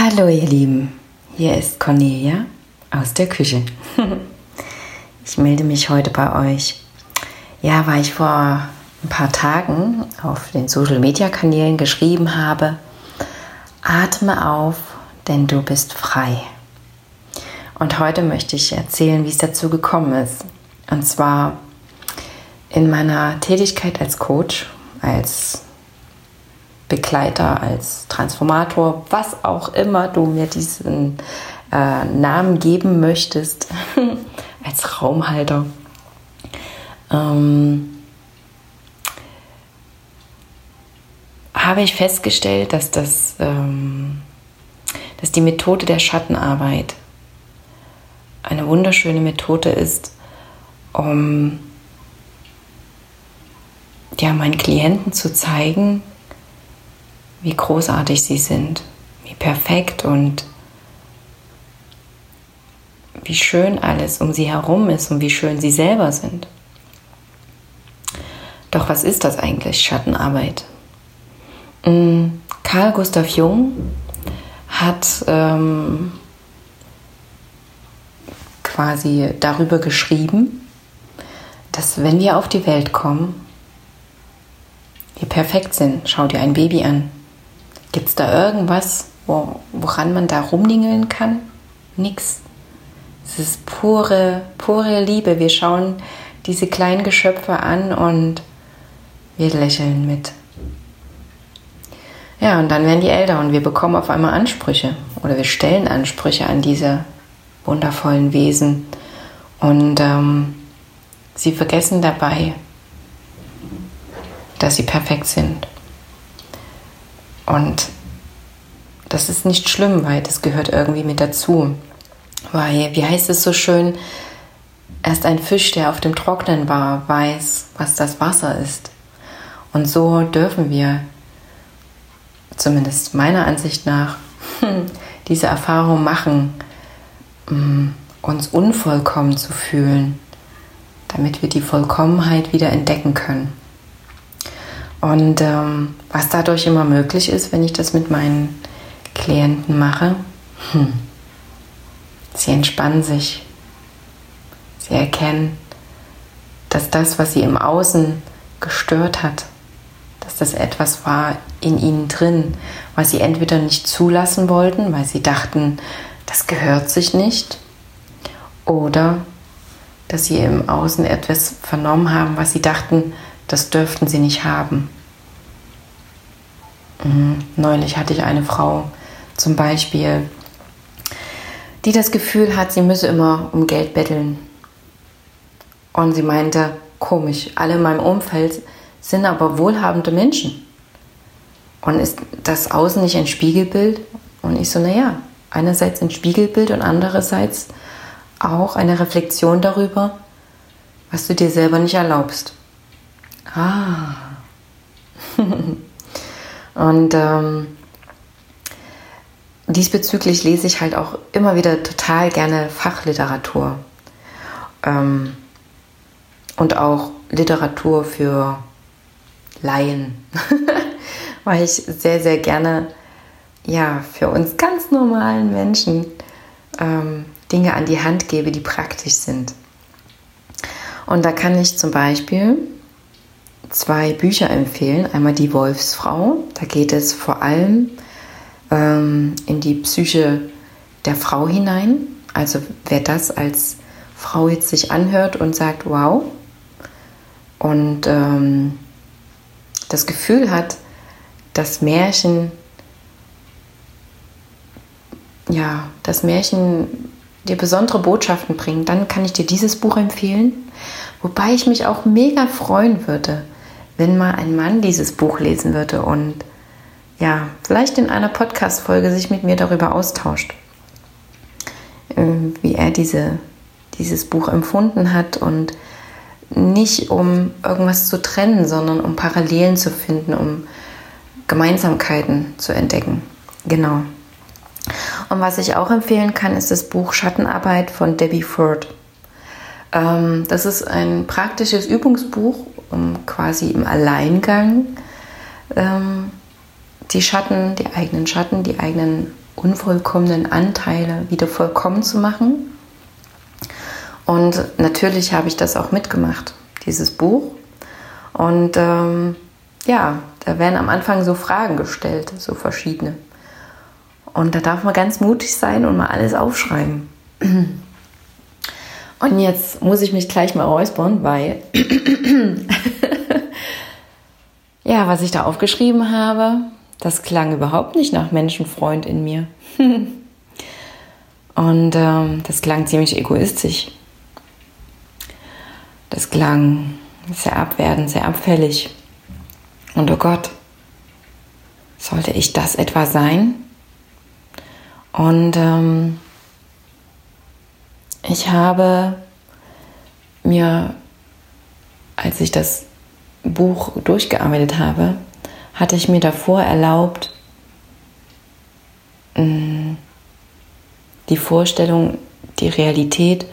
Hallo ihr Lieben, hier ist Cornelia aus der Küche. Ich melde mich heute bei euch. Ja, weil ich vor ein paar Tagen auf den Social Media Kanälen geschrieben habe, atme auf, denn du bist frei. Und heute möchte ich erzählen, wie es dazu gekommen ist. Und zwar in meiner Tätigkeit als Coach, als Begleiter, als Transformator, was auch immer du mir diesen äh, Namen geben möchtest, als Raumhalter. Ähm, habe ich festgestellt, dass, das, ähm, dass die Methode der Schattenarbeit eine wunderschöne Methode ist, um ja, meinen Klienten zu zeigen, wie großartig sie sind, wie perfekt und wie schön alles um sie herum ist und wie schön sie selber sind. Doch was ist das eigentlich, Schattenarbeit? Mm, Carl Gustav Jung hat ähm, quasi darüber geschrieben, dass wenn wir auf die Welt kommen, wir perfekt sind. Schau dir ein Baby an. Gibt es da irgendwas, wo, woran man da rumdingeln kann? Nix. Es ist pure, pure Liebe. Wir schauen diese kleinen Geschöpfe an und wir lächeln mit. Ja, und dann werden die älter und wir bekommen auf einmal Ansprüche oder wir stellen Ansprüche an diese wundervollen Wesen. Und ähm, sie vergessen dabei, dass sie perfekt sind. Und das ist nicht schlimm, weil das gehört irgendwie mit dazu. Weil, wie heißt es so schön, erst ein Fisch, der auf dem Trocknen war, weiß, was das Wasser ist. Und so dürfen wir, zumindest meiner Ansicht nach, diese Erfahrung machen, mm, uns unvollkommen zu fühlen, damit wir die Vollkommenheit wieder entdecken können. Und ähm, was dadurch immer möglich ist, wenn ich das mit meinen Klienten mache, hm, sie entspannen sich. Sie erkennen, dass das, was sie im Außen gestört hat, dass das etwas war in ihnen drin, was sie entweder nicht zulassen wollten, weil sie dachten, das gehört sich nicht, oder dass sie im Außen etwas vernommen haben, was sie dachten, das dürften sie nicht haben. Mhm. Neulich hatte ich eine Frau zum Beispiel, die das Gefühl hat, sie müsse immer um Geld betteln. Und sie meinte, komisch, alle in meinem Umfeld sind aber wohlhabende Menschen. Und ist das Außen nicht ein Spiegelbild? Und ich so, naja, einerseits ein Spiegelbild und andererseits auch eine Reflexion darüber, was du dir selber nicht erlaubst. Ah. und ähm, diesbezüglich lese ich halt auch immer wieder total gerne Fachliteratur. Ähm, und auch Literatur für Laien. Weil ich sehr, sehr gerne ja, für uns ganz normalen Menschen ähm, Dinge an die Hand gebe, die praktisch sind. Und da kann ich zum Beispiel zwei Bücher empfehlen. Einmal Die Wolfsfrau, da geht es vor allem ähm, in die Psyche der Frau hinein. Also wer das als Frau jetzt sich anhört und sagt, wow, und ähm, das Gefühl hat, das Märchen, ja, das Märchen dir besondere Botschaften bringt, dann kann ich dir dieses Buch empfehlen. Wobei ich mich auch mega freuen würde, wenn mal ein Mann dieses Buch lesen würde und ja, vielleicht in einer Podcast-Folge sich mit mir darüber austauscht, äh, wie er diese, dieses Buch empfunden hat und nicht um irgendwas zu trennen, sondern um Parallelen zu finden, um Gemeinsamkeiten zu entdecken. Genau. Und was ich auch empfehlen kann, ist das Buch Schattenarbeit von Debbie Ford. Ähm, das ist ein praktisches Übungsbuch, um quasi im Alleingang ähm, die Schatten, die eigenen Schatten, die eigenen unvollkommenen Anteile wieder vollkommen zu machen. Und natürlich habe ich das auch mitgemacht, dieses Buch. Und ähm, ja, da werden am Anfang so Fragen gestellt, so verschiedene. Und da darf man ganz mutig sein und mal alles aufschreiben. Und jetzt muss ich mich gleich mal räuspern, weil ja, was ich da aufgeschrieben habe, das klang überhaupt nicht nach Menschenfreund in mir. Und ähm, das klang ziemlich egoistisch. Das klang sehr abwertend, sehr abfällig. Und oh Gott, sollte ich das etwa sein? Und ähm, ich habe mir, als ich das Buch durchgearbeitet habe, hatte ich mir davor erlaubt, mm, die Vorstellung, die Realität,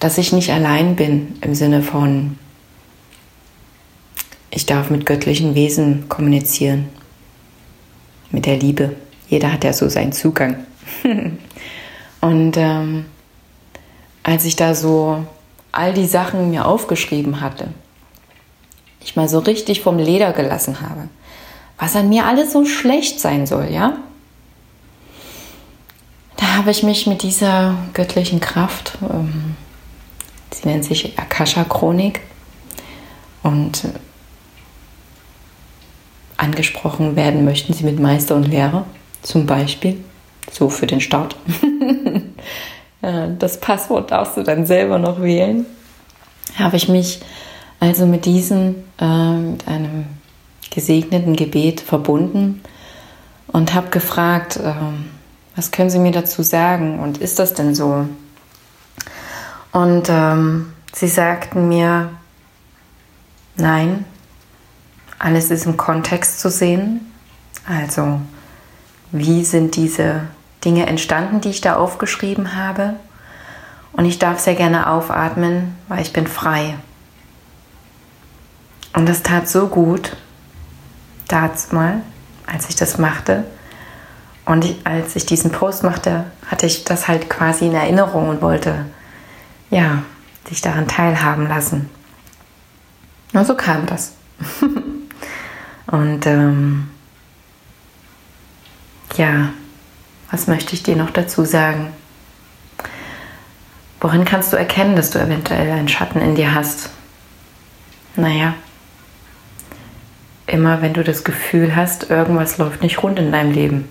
dass ich nicht allein bin im Sinne von, ich darf mit göttlichen Wesen kommunizieren, mit der Liebe. Jeder hat ja so seinen Zugang. Und ähm, als ich da so all die Sachen mir aufgeschrieben hatte, ich mal so richtig vom Leder gelassen habe, was an mir alles so schlecht sein soll, ja? Da habe ich mich mit dieser göttlichen Kraft, ähm, sie nennt sich Akasha-Chronik, und angesprochen werden möchten sie mit Meister und Lehrer, zum Beispiel, so für den Start. das Passwort darfst du dann selber noch wählen. Habe ich mich also mit diesem, äh, mit einem gesegneten Gebet verbunden und habe gefragt, äh, was können Sie mir dazu sagen und ist das denn so? Und ähm, sie sagten mir, nein, alles ist im Kontext zu sehen. Also, wie sind diese Dinge entstanden, die ich da aufgeschrieben habe? Und ich darf sehr gerne aufatmen, weil ich bin frei. Und das tat so gut, damals mal, als ich das machte. Und ich, als ich diesen Post machte, hatte ich das halt quasi in Erinnerung und wollte, ja, dich daran teilhaben lassen. Und so kam das. und ähm, ja, was möchte ich dir noch dazu sagen? Worin kannst du erkennen, dass du eventuell einen Schatten in dir hast? Naja, immer wenn du das Gefühl hast, irgendwas läuft nicht rund in deinem Leben,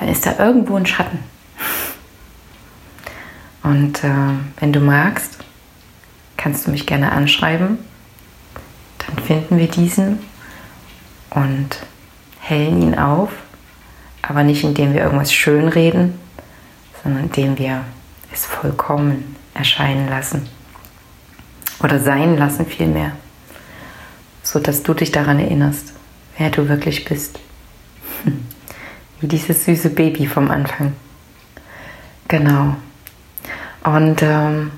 dann ist da irgendwo ein Schatten. Und äh, wenn du magst, kannst du mich gerne anschreiben. Dann finden wir diesen und hellen ihn auf, aber nicht indem wir irgendwas schönreden, sondern indem wir es vollkommen erscheinen lassen oder sein lassen vielmehr so dass du dich daran erinnerst, wer du wirklich bist. Wie dieses süße Baby vom Anfang. Genau. Und ähm,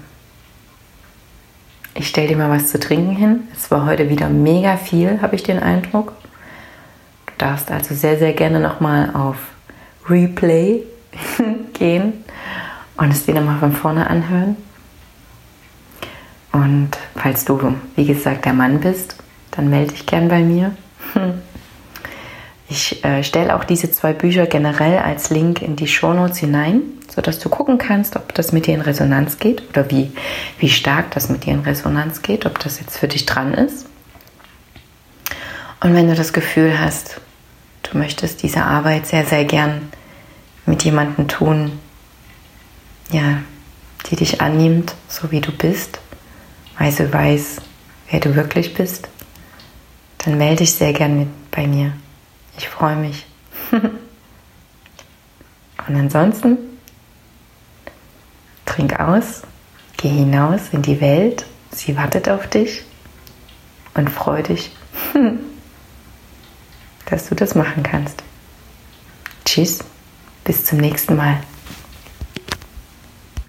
ich stelle dir mal was zu trinken hin. Es war heute wieder mega viel, habe ich den Eindruck. Du darfst also sehr, sehr gerne nochmal auf Replay gehen und es dir nochmal von vorne anhören. Und falls du, wie gesagt, der Mann bist dann melde dich gern bei mir. Ich äh, stelle auch diese zwei Bücher generell als Link in die Shownotes hinein, sodass du gucken kannst, ob das mit dir in Resonanz geht oder wie, wie stark das mit dir in Resonanz geht, ob das jetzt für dich dran ist. Und wenn du das Gefühl hast, du möchtest diese Arbeit sehr, sehr gern mit jemandem tun, ja, die dich annimmt, so wie du bist, weil sie weiß, wer du wirklich bist, dann melde dich sehr gerne bei mir. Ich freue mich. Und ansonsten trink aus, geh hinaus in die Welt, sie wartet auf dich und freu dich, dass du das machen kannst. Tschüss, bis zum nächsten Mal.